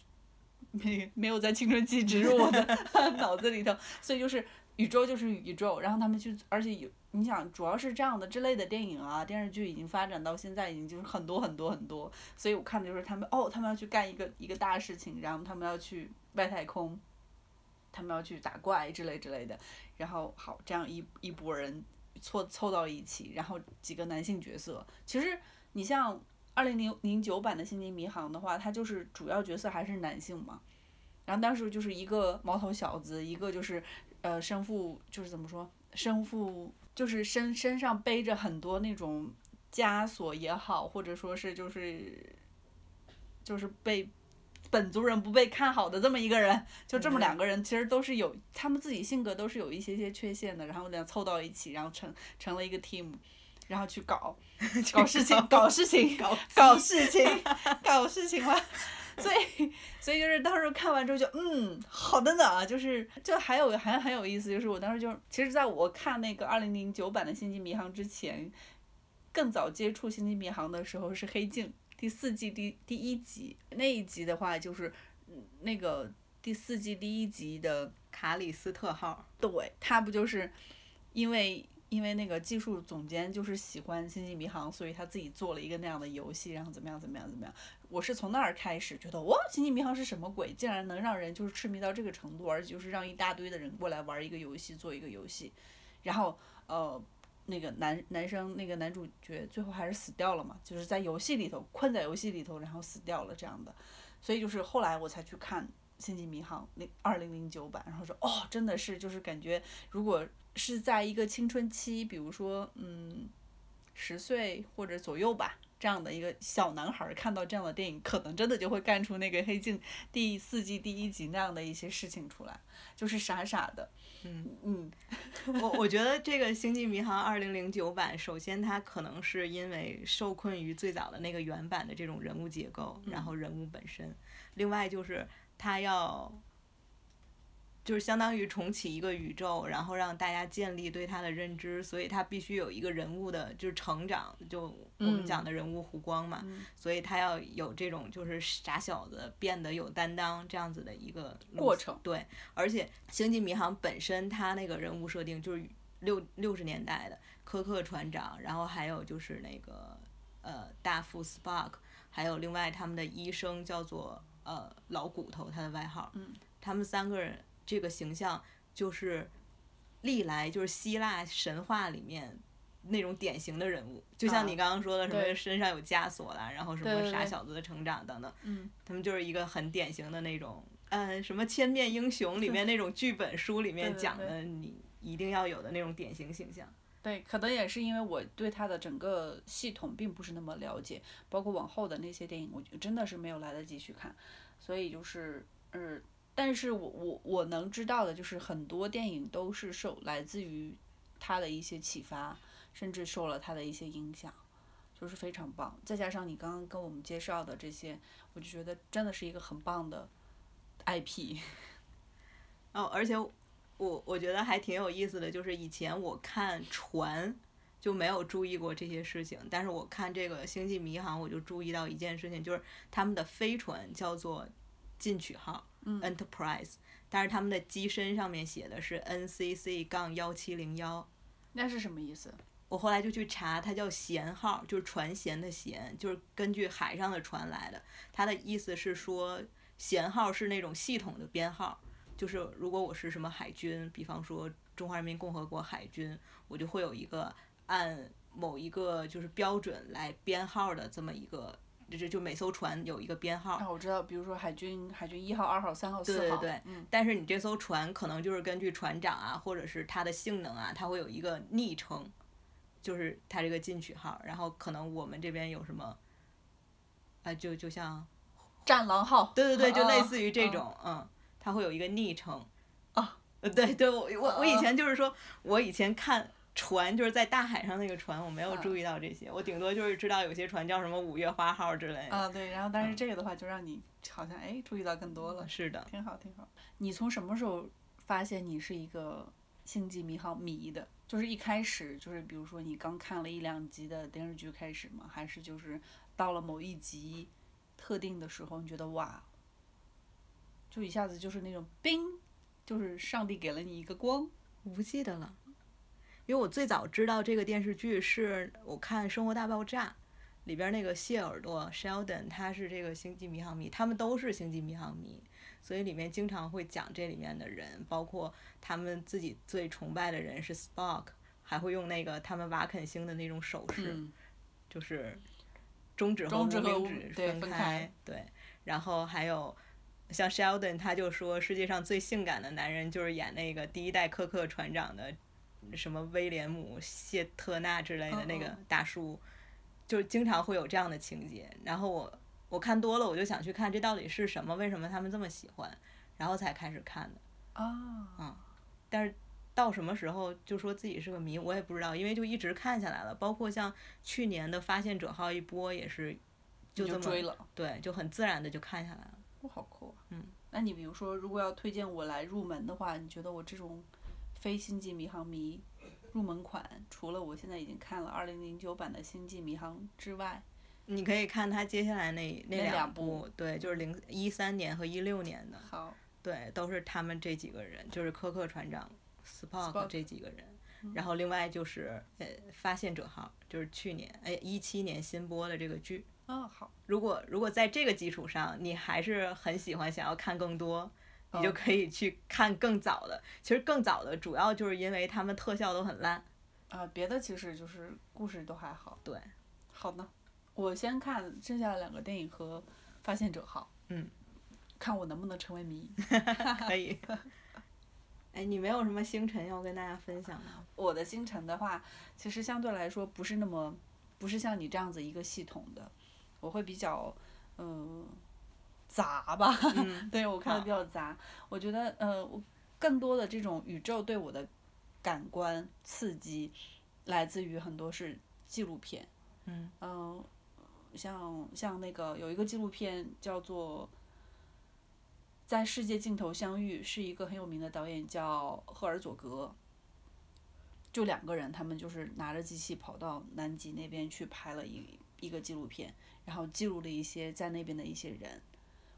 没没有在青春期植入我的 脑子里头，所以就是宇宙就是宇宙，然后他们去，而且有你想，主要是这样的这类的电影啊电视剧已经发展到现在已经就是很多很多很多，所以我看的就是他们哦，他们要去干一个一个大事情，然后他们要去外太空。他们要去打怪之类之类的，然后好这样一一拨人凑凑到一起，然后几个男性角色。其实你像二零零零九版的《星际迷航》的话，它就是主要角色还是男性嘛。然后当时就是一个毛头小子，一个就是呃身负就是怎么说，身负就是身身上背着很多那种枷锁也好，或者说是就是就是被。本族人不被看好的这么一个人，就这么两个人，其实都是有他们自己性格都是有一些些缺陷的，然后俩凑到一起，然后成成了一个 team，然后去搞 搞事情，搞事情，搞搞事情，搞事情了。所以，所以就是当时看完之后就嗯，好的呢，就是就还有还很有意思，就是我当时就其实在我看那个二零零九版的《星际迷航》之前，更早接触《星际迷航》的时候是《黑镜》。第四季第第一集那一集的话，就是那个第四季第一集的卡里斯特号，对他不就是因为因为那个技术总监就是喜欢星际迷航，所以他自己做了一个那样的游戏，然后怎么样怎么样怎么样。我是从那儿开始觉得哇，星际迷航是什么鬼？竟然能让人就是痴迷到这个程度，而且就是让一大堆的人过来玩一个游戏，做一个游戏，然后呃。那个男男生那个男主角最后还是死掉了嘛，就是在游戏里头困在游戏里头，然后死掉了这样的，所以就是后来我才去看《星际迷航》那二零零九版，然后说哦，真的是就是感觉如果是在一个青春期，比如说嗯十岁或者左右吧。这样的一个小男孩看到这样的电影，可能真的就会干出那个《黑镜》第四季第一集那样的一些事情出来，就是傻傻的。嗯嗯，我我觉得这个《星际迷航》二零零九版，首先它可能是因为受困于最早的那个原版的这种人物结构，然后人物本身，另外就是它要。就是相当于重启一个宇宙，然后让大家建立对他的认知，所以他必须有一个人物的，就是成长，就我们讲的人物弧光嘛，所以他要有这种就是傻小子变得有担当这样子的一个过程。对，而且《星际迷航》本身它那个人物设定就是六六十年代的科克船长，然后还有就是那个呃大副 Spark，还有另外他们的医生叫做呃老骨头，他的外号，嗯他们三个人。这个形象就是历来就是希腊神话里面那种典型的人物，就像你刚刚说的什么身上有枷锁啦，然后什么傻小子的成长等等，他们就是一个很典型的那种，嗯，什么千面英雄里面那种剧本书里面 讲的你一定要有的那种典型形象。对，可能也是因为我对他的整个系统并不是那么了解，包括往后的那些电影，我真的是没有来得及去看，所以就是嗯。但是我我我能知道的就是很多电影都是受来自于他的一些启发，甚至受了他的一些影响，就是非常棒。再加上你刚刚跟我们介绍的这些，我就觉得真的是一个很棒的 IP。哦，而且我我觉得还挺有意思的，就是以前我看船就没有注意过这些事情，但是我看这个《星际迷航》，我就注意到一件事情，就是他们的飞船叫做进取号。Enterprise，但是他们的机身上面写的是 NCC 杠幺七零幺，那是什么意思？我后来就去查，它叫舷号，就是船舷的舷，就是根据海上的船来的。它的意思是说，舷号是那种系统的编号，就是如果我是什么海军，比方说中华人民共和国海军，我就会有一个按某一个就是标准来编号的这么一个。就就每艘船有一个编号。啊，我知道，比如说海军海军一号、二号、三号、四号。对对对。嗯。但是你这艘船可能就是根据船长啊，或者是它的性能啊，它会有一个昵称，就是它这个进取号，然后可能我们这边有什么，啊，就就像，战狼号，对对对，就类啊似于这啊种，嗯，它会有一个昵称，啊，呃，对对，我我我以啊前就是说，我以前看船就是在大海上那个船，我没有啊注意到这些，我顶多就是知道有些船叫什么五月花号之类的，啊，对，然后但是嗯这个的话就让你好像哎注意到更多了，是的，挺好挺好。你从什么时候发现你是一个星际迷航迷的？就是一开始就是比如说你刚看了一两集的电视剧开始吗？还是就是到了某一集特定的时候，你觉得哇，就一下子就是那种冰，就是上帝给了你一个光。我不记得了，因为我最早知道这个电视剧是我看《生活大爆炸》里边那个谢耳朵 Sheldon，他是这个星际迷航迷，他们都是星际迷航迷，所以里面经常会讲这里面的人，包括他们自己最崇拜的人是 Spock，还会用那个他们瓦肯星的那种手势，嗯，就是中指和无名指对分分开对，然后还有像 Sheldon，他就说世界上最性感的男人就是演那个第一代科克船长的什么威廉姆谢特纳之类的嗯那个嗯大叔，就经常会有这样的情节。然后我我看多了，我就想去看这到底是什么，为什么他们这么喜欢，然后才开始看的。啊，嗯但是到什么时候就说自己是个迷，我也不知道，因为就一直看下来了。包括像去年的《发现者号》一播也是，就这么追了。对，就很自然的就看下来了。哦，好酷啊！嗯，那你比如说，如果要推荐我来入门的话，你觉得我这种非星际迷航迷入门款，除了我现在已经看了二零零九版的《星际迷航》之外，你可以看他接下来那那两两部对，就是零一三年和一六年的，好，对，都是他们这几个人，就是科克船长、Spock 这几个人。然后另外就是呃，发现者号，就是去年哎一七年新播的这个剧。哦，好，如果如果在这个基础上，你还是很喜欢，想要看更多，你就哦可以去看更早的。其实更早的主要就是因为他们特效都很烂。啊，别的其实就是故事都还好。对，好呢，我先看剩下的两个电影和《发现者号》，嗯，看我能不能成为迷。可以。哎，你没有什么星辰要跟大家分享吗？我的星辰的话，其实相对来说不是那么，不是像你这样子一个系统的，我会比较，嗯、杂吧。嗯 对我看的比较杂，我觉得呃，我更多的这种宇宙对我的感官刺激，来自于很多是纪录片。嗯嗯、像像那个有一个纪录片叫做《在世界尽头相遇》，是一个很有名的导演叫赫尔佐格。就两个人，他们就是拿着机器跑到南极那边去拍了一一个纪录片，然后记录了一些在那边的一些人。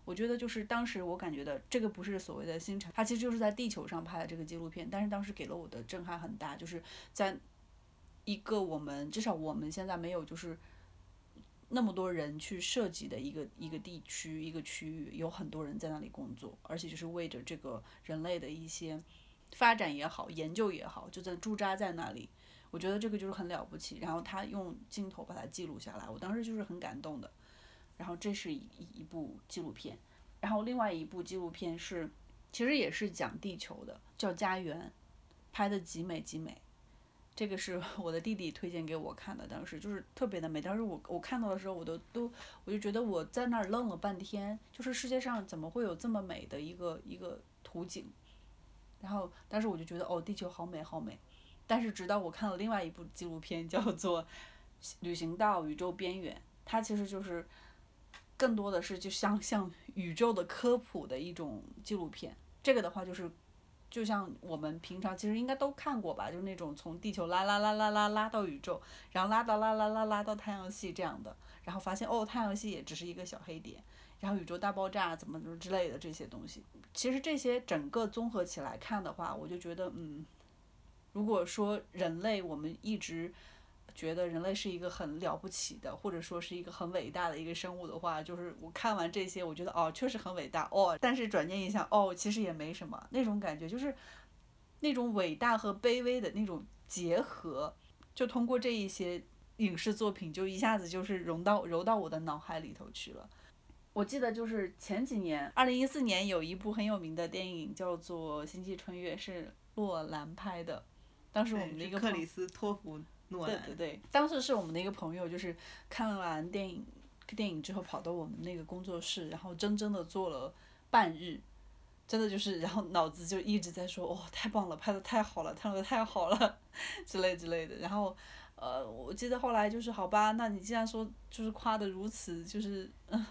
我觉得就是当时我感觉的这个不是所谓的星辰，它其实就是在地球上拍的这个纪录片，但是当时给了我的震撼很大，就是在一个我们至少我们现在没有就是那么多人去涉及的一个一个地区一个区域，有很多人在那里工作，而且就是为着这个人类的一些发展也好，研究也好，就在驻扎在那里。我觉得这个就是很了不起，然后他用镜头把它记录下来，我当时就是很感动的。然后这是一一部纪录片，然后另外一部纪录片是，其实也是讲地球的，叫《家园》，拍的极美极美。这个是 我的弟弟推荐给我看的，当时就是特别的美。当时我我看到的时候，我都都我就觉得我在那儿愣了半天，就是世界上怎么会有这么美的一个一个图景？然后当时我就觉得哦，地球好美好美。但是直到我看了另外一部纪录片，叫做《旅行到宇宙边缘》，它其实就是更多的是就像像宇宙的科普的一种纪录片。这个的话就是，就像我们平常其实应该都看过吧，就是那种从地球拉拉拉拉拉拉到宇宙，然后拉到拉拉拉拉到太阳系这样的，然后发现哦，太阳系也只是一个小黑点，然后宇宙大爆炸怎么怎么之类的这些东西。其实这些整个综合起来看的话，我就觉得嗯，如果说人类我们一直觉得人类是一个很了不起的，或者说是一个很伟大的一个生物的话，就是我看完这些，我觉得哦，确实很伟大哦，但是转念一想，哦，其实也没什么，那种感觉就是那种伟大和卑微的那种结合，就通过这一些影视作品，就一下子就是融到揉到我的脑海里头去了。我记得就是前几年，二零一四年有一部很有名的电影叫做《星际穿越》，是洛兰拍的。当时我们的一个克里斯托弗诺兰。对对对，当时是我们的一个朋友，就是看完电影电影之后，跑到我们那个工作室，然后真正的做了半日，真的就是，然后脑子就一直在说，哇、太棒了，拍的太好了，拍的太好了，之类之类的。然后，呃，我记得后来就是，好吧，那你既然说就是夸的如此，就是，嗯，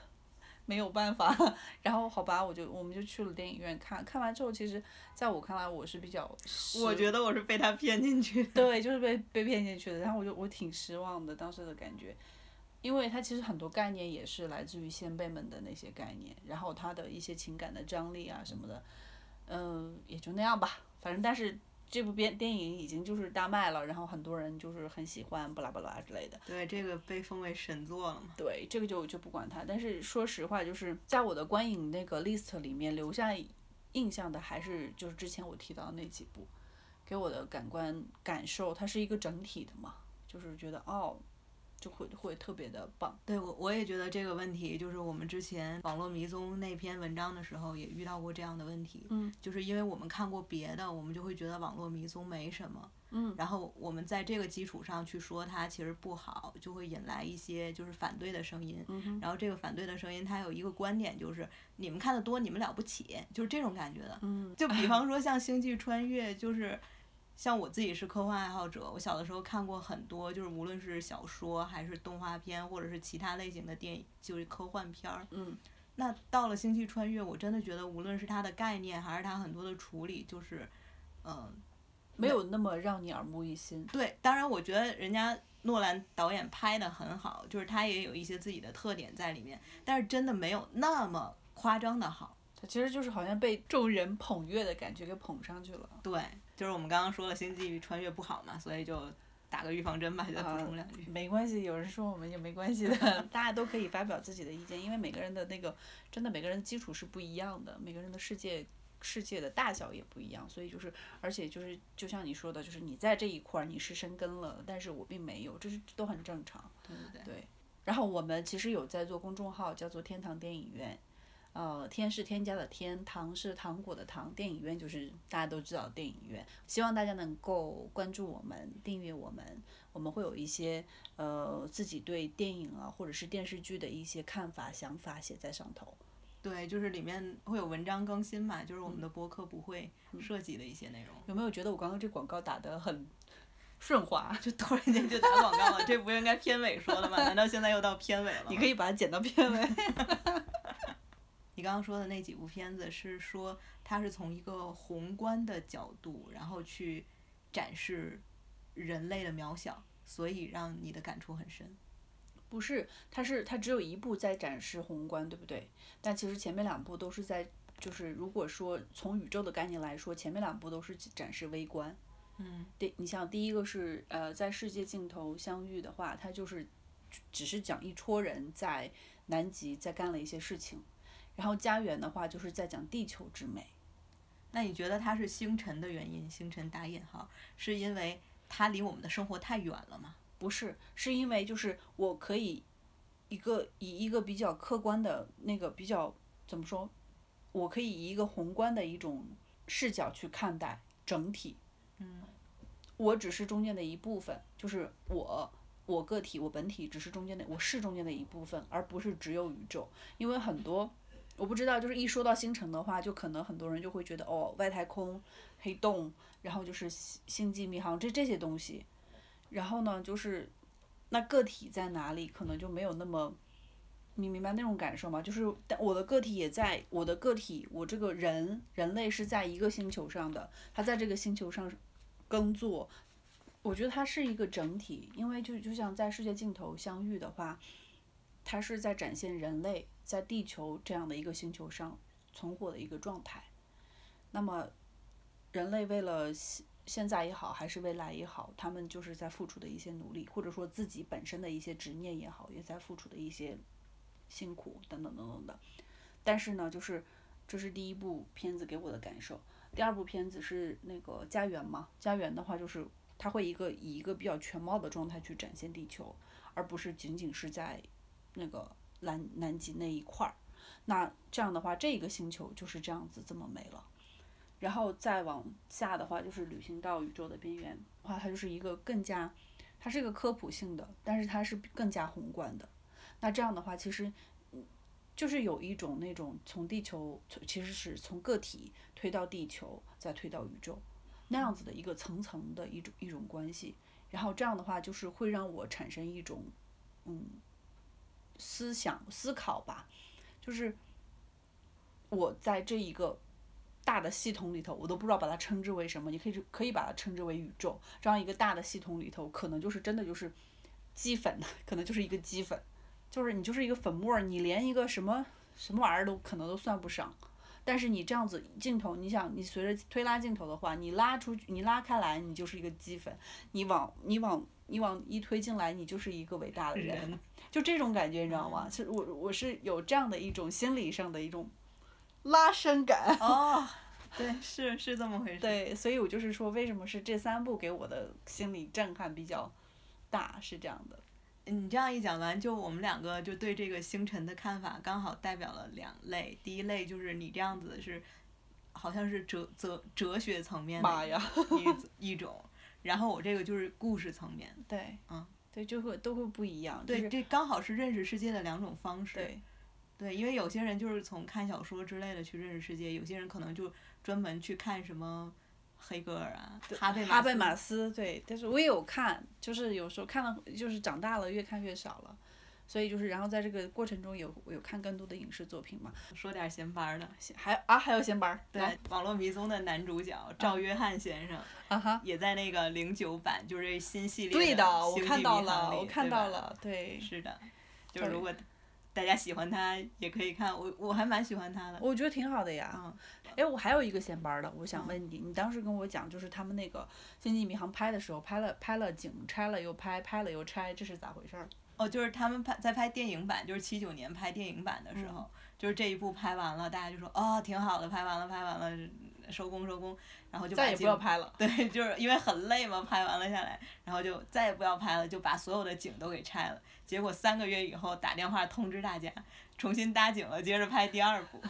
没有办法。然后好吧，我就我们就去了电影院看，看完之后，其实在我看来，我是比较我觉得我是被他骗进去的。对，就是被被骗进去的。然后我就我挺失望的，当时的感觉，因为他其实很多概念也是来自于先辈们的那些概念，然后他的一些情感的张力啊什么的，嗯、也就那样吧。反正但是这部电电影已经就是大卖了，然后很多人就是很喜欢，巴拉巴拉之类的。对，这个被封为神作了嘛。对，这个就就不管它。但是说实话，就是在我的观影那个 list 里面留下印象的，还是就是之前我提到的那几部，给我的感官感受，它是一个整体的嘛，就是觉得哦，就会会特别的棒。对我我也觉得这个问题，就是我们之前网络迷踪那篇文章的时候也遇到过这样的问题，嗯，就是因为我们看过别的，我们就会觉得网络迷踪没什么，嗯，然后我们在这个基础上去说它其实不好，就会引来一些就是反对的声音，嗯，然后这个反对的声音它有一个观点就是你们看的多，你们了不起，就是这种感觉的，嗯，就比方说像《星际穿越》，就是像我自己是科幻爱好者，我小的时候看过很多，就是无论是小说还是动画片，或者是其他类型的电影，就是科幻片儿。嗯，那到了《星际穿越》，我真的觉得无论是它的概念，还是它很多的处理，就是，嗯、没有那么让你耳目一新。对，当然我觉得人家诺兰导演拍的很好，就是他也有一些自己的特点在里面，但是真的没有那么夸张的好。他其实就是好像被众人捧月的感觉给捧上去了。对，就是我们刚刚说了《星际穿越》不好嘛，所以就打个预防针吧，就补充两句。没关系，有人说我们也没关系的，大家都可以发表自己的意见，因为每个人的那个真的每个人的基础是不一样的，每个人的世界世界的大小也不一样，所以就是而且就是就像你说的，就是你在这一块儿你是深根了，但是我并没有，这是都很正常。对对对。对，然后我们其实有在做公众号，叫做天堂电影院。呃，天是添加的天，糖是糖果的糖，电影院就是大家都知道的电影院。希望大家能够关注我们，订阅我们，我们会有一些呃自己对电影啊或者是电视剧的一些看法、想法写在上头。对，就是里面会有文章更新嘛，就是我们的播客不会涉及的一些内容。有没有觉得我刚刚这广告打得很顺滑？就突然间就打广告了，这不应该片尾说的吗？难道现在又到片尾了？你可以把它剪到片尾。你刚刚说的那几部片子是说它是从一个宏观的角度，然后去展示人类的渺小，所以让你的感触很深。不是，它是它只有一部在展示宏观，对不对？但其实前面两部都是在，就是如果说从宇宙的概念来说，前面两部都是展示微观。嗯，第你像第一个是呃在世界尽头相遇的话，它就是只是讲一撮人在南极在干了一些事情，然后家园的话就是在讲地球之美。那你觉得它是星辰的原因？星辰打引号，是因为它离我们的生活太远了吗？不是，是因为就是我可以一个以一个比较客观的那个比较怎么说，我可以以一个宏观的一种视角去看待整体。嗯，我只是中间的一部分，就是我我个体我本体只是中间的，我是中间的一部分，而不是只有宇宙。因为很多我不知道，就是一说到星辰的话，就可能很多人就会觉得哦，外太空、黑洞，然后就是星星际迷航这这些东西。然后呢，就是那个体在哪里，可能就没有那么，你明白那种感受吗？就是但我的个体也在，我的个体，我这个人人类是在一个星球上的，他在这个星球上耕作，我觉得它是一个整体，因为就就像在世界尽头相遇的话，它是在展现人类在地球这样的一个星球上存活的一个状态。那么，人类为了现现在也好，还是未来也好，他们就是在付出的一些努力，或者说自己本身的一些执念也好，也在付出的一些辛苦等等等等的。但是呢，就是这是第一部片子给我的感受。第二部片子是那个家园嘛，家园的话就是它会一个以一个比较全貌的状态去展现地球，而不是仅仅是在那个南南极那一块儿。那这样的话，这个星球就是这样子这么没了。然后再往下的话，就是旅行到宇宙的边缘，话，它就是一个更加，它是一个科普性的，但是它是更加宏观的。那这样的话，其实，就是有一种那种从地球，其实是从个体推到地球，再推到宇宙，那样子的一个层层的一种一种关系。然后这样的话，就是会让我产生一种，嗯，思想思考吧，就是我在这一个大的系统里头，我都不知道把它称之为什么，你可以可以把它称之为宇宙。这样一个大的系统里头，可能就是真的就是鸡粉，可能就是一个鸡粉，就是你就是一个粉末，你连一个什么什么玩意儿都可能都算不上。但是你这样子镜头，你想你随着推拉镜头的话，你拉出去，你拉开来，你就是一个鸡粉；你往你往你往一推进来，你就是一个伟大的人，就这种感觉，你知道吗？是我我是有这样的一种心理上的一种拉伸感。哦，对，是是这么回事。对，所以我就是说，为什么是这三部给我的心理震撼比较大，是这样的。你这样一讲完，就我们两个就对这个星辰的看法，刚好代表了两类。第一类就是你这样子是，好像是哲哲哲学层面的一 一种，然后我这个就是故事层面。对，嗯，对，就会都会不一样。对，这刚好是认识世界的两种方式。对，对，因为有些人就是从看小说之类的去认识世界，有些人可能就专门去看什么。黑格尔啊，哈贝哈贝马斯，对，但是我也有看，就是有时候看了，就是长大了越看越少了，所以就是然后在这个过程中有有看更多的影视作品嘛。说点闲班儿的，还啊还有闲班儿，对，《网络迷踪》的男主角赵约翰先生，啊哈，也在那个零九版，就是新系列对的我看到了，我看到了，对，是的，就是如果。大家喜欢他也可以看，我我还蛮喜欢他的。我觉得挺好的呀。嗯。哎，我还有一个闲班的，我想问你，你当时跟我讲，就是他们那个《星际迷航》拍的时候，拍了拍了景，拆了又拍，拍了又拆，这是咋回事儿？哦，就是他们拍在拍电影版，就是七九年拍电影版的时候，就是这一部拍完了，大家就说哦挺好的，拍完了拍完了，收工收工，然后就再也不要拍了。对，就是因为很累嘛，拍完了下来，然后就再也不要拍了，就把所有的景都给拆了。结果三个月以后打电话通知大家，重新搭景了，接着拍第二部。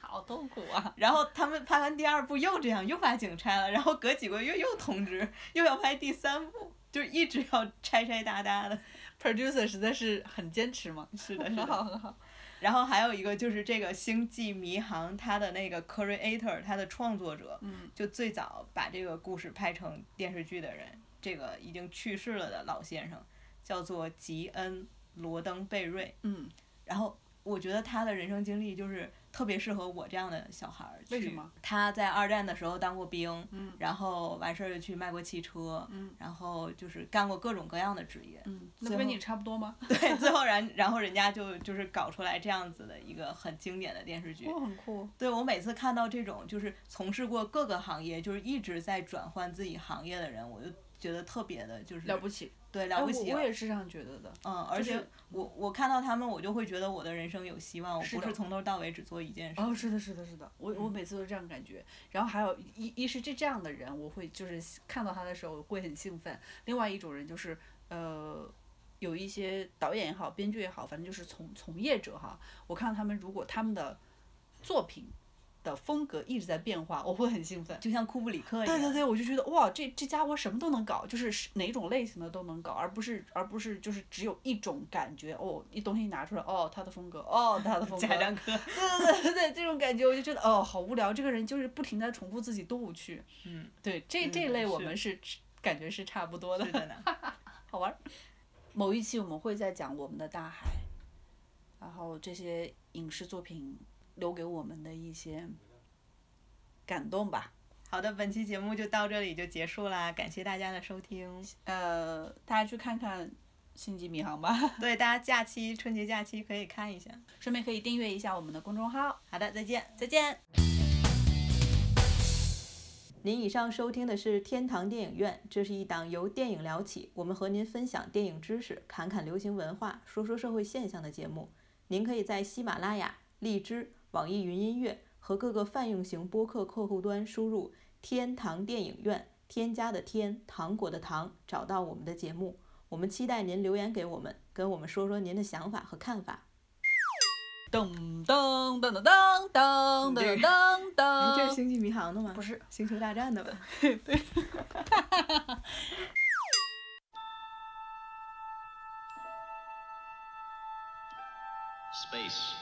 好痛苦啊！然后他们拍完第二部又这样，又把景拆了，然后隔几个月又通知，又要拍第三部，就一直要 拆拆搭搭的。Producer 实在是很坚持嘛。是的。很好很好。然后还有一个就是这个《星际迷航》，它的那个 creator，它的创作者，嗯就最早把这个故事拍成电视剧的人，这个已经去世了的老先生。叫做吉恩·罗登贝瑞，嗯，然后我觉得他的人生经历就是特别适合我这样的小孩儿。为什么？他在二战的时候当过兵，嗯，然后完事儿就去卖过汽车，嗯，然后就是干过各种各样的职业，嗯，那不跟你差不多吗？对，最后然然后人家就就是搞出来这样子的一个很经典的电视剧，哦，很酷。对我每次看到这种就是从事过各个行业，就是一直在转换自己行业的人，我就觉得特别的就是了不起。对，了不起。我也是这样觉得的。嗯，而且我我看到他们，我就会觉得我的人生有希望。我不是从头到尾只做一件事。哦，是的，是的，是的。我我每次都这样感觉。然后还有一一是这这样的人，我会就是看到他的时候会很兴奋。另外一种人就是呃，有一些导演也好，编剧也好，反正就是从从业者哈。我看到他们如果他们的作品。的风格一直在变化，我会很兴奋，就像库布里克一样。对对对，我就觉得哇，这这家伙什么都能搞，就是哪种类型的都能搞，而不是而不是就是只有一种感觉哦，一东西拿出来哦，他的风格哦，他的风格。贾樟柯。对对对对，这种感觉我就觉得哦，好无聊，这个人就是不停的重复自己多无趣。嗯。对，这这类我们是感觉是差不多的。是的呢。好玩。某一期我们会在讲我们的大海，然后这些影视作品。留给我们的一些感动吧。好的，本期节目就到这里就结束啦，感谢大家的收听。呃，大家去看看《星际迷航》吧。对，大家假期春节假期可以看一下，顺便可以订阅一下我们的公众号。好的，再见，再见。您以上收听的是天堂电影院，这是一档由电影聊起，我们和您分享电影知识、侃侃流行文化、说说社会现象的节目。您可以在喜马拉雅、荔枝。网易云音乐和各个泛用型播客客户端输入“天堂电影院”，添加的“天”糖果的“糖”，找到我们的节目。我们期待您留言给我们，跟我们说说您的想法和看法。噔噔噔噔噔噔噔噔噔,噔，这是《星际迷航》的吗？不是，《星球大战》的吧？对。Space.